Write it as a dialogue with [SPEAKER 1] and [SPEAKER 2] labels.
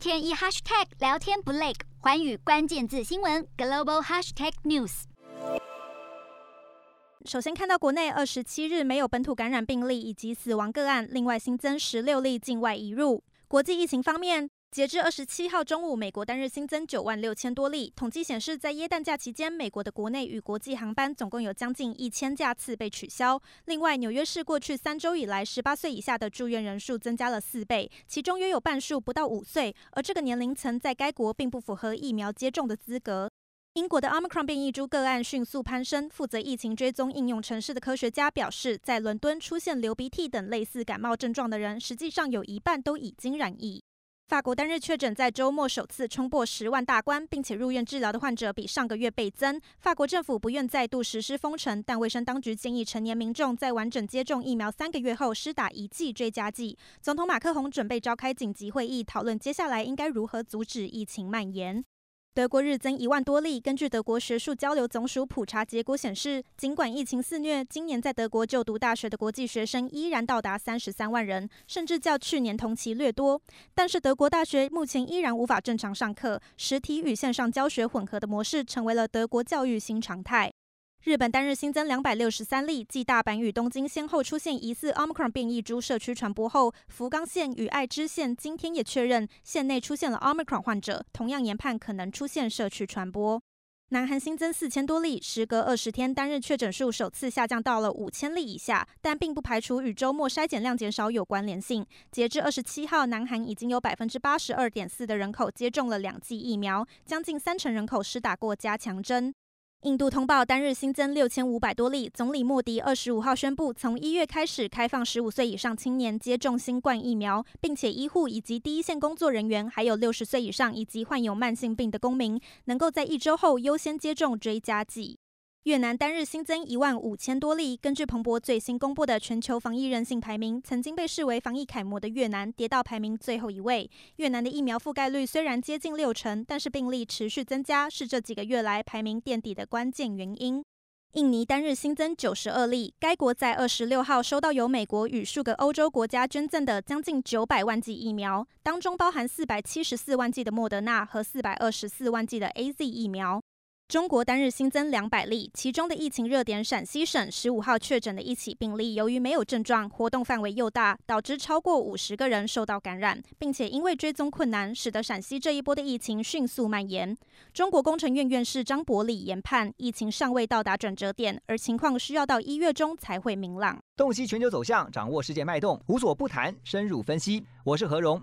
[SPEAKER 1] 天一 hashtag 聊天不累，环宇关键字新闻 global hashtag news。
[SPEAKER 2] 首先看到国内二十七日没有本土感染病例以及死亡个案，另外新增十六例境外移入。国际疫情方面。截至二十七号中午，美国单日新增九万六千多例。统计显示，在耶诞假期间，美国的国内与国际航班总共有将近一千架次被取消。另外，纽约市过去三周以来，十八岁以下的住院人数增加了四倍，其中约有半数不到五岁，而这个年龄层在该国并不符合疫苗接种的资格。英国的 Omicron 变异株个案迅速攀升，负责疫情追踪应用城市的科学家表示，在伦敦出现流鼻涕等类似感冒症状的人，实际上有一半都已经染疫。法国单日确诊在周末首次冲破十万大关，并且入院治疗的患者比上个月倍增。法国政府不愿再度实施封城，但卫生当局建议成年民众在完整接种疫苗三个月后施打一剂追加剂。总统马克宏准备召开紧急会议，讨论接下来应该如何阻止疫情蔓延。德国日增一万多例。根据德国学术交流总署普查结果显示，尽管疫情肆虐，今年在德国就读大学的国际学生依然到达三十三万人，甚至较去年同期略多。但是，德国大学目前依然无法正常上课，实体与线上教学混合的模式成为了德国教育新常态。日本单日新增两百六十三例，继大阪与东京先后出现疑似 Omicron 变异株社区传播后，福冈县与爱知县今天也确认县内出现了 Omicron 患者，同样研判可能出现社区传播。南韩新增四千多例，时隔二十天单日确诊数首次下降到了五千例以下，但并不排除与周末筛检量减少有关联性。截至二十七号，南韩已经有百分之八十二点四的人口接种了两剂疫苗，将近三成人口施打过加强针。印度通报单日新增六千五百多例，总理莫迪二十五号宣布，从一月开始开放十五岁以上青年接种新冠疫苗，并且医护以及第一线工作人员，还有六十岁以上以及患有慢性病的公民，能够在一周后优先接种追加剂。越南单日新增一万五千多例。根据彭博最新公布的全球防疫韧性排名，曾经被视为防疫楷模的越南跌到排名最后一位。越南的疫苗覆盖率虽然接近六成，但是病例持续增加，是这几个月来排名垫底的关键原因。印尼单日新增九十二例。该国在二十六号收到由美国与数个欧洲国家捐赠的将近九百万剂疫苗，当中包含四百七十四万剂的莫德纳和四百二十四万剂的 AZ 疫苗。中国单日新增两百例，其中的疫情热点陕西省十五号确诊的一起病例，由于没有症状，活动范围又大，导致超过五十个人受到感染，并且因为追踪困难，使得陕西这一波的疫情迅速蔓延。中国工程院院士张伯礼研判，疫情尚未到达转折点，而情况需要到一月中才会明朗。
[SPEAKER 3] 洞悉全球走向，掌握世界脉动，无所不谈，深入分析。我是何荣。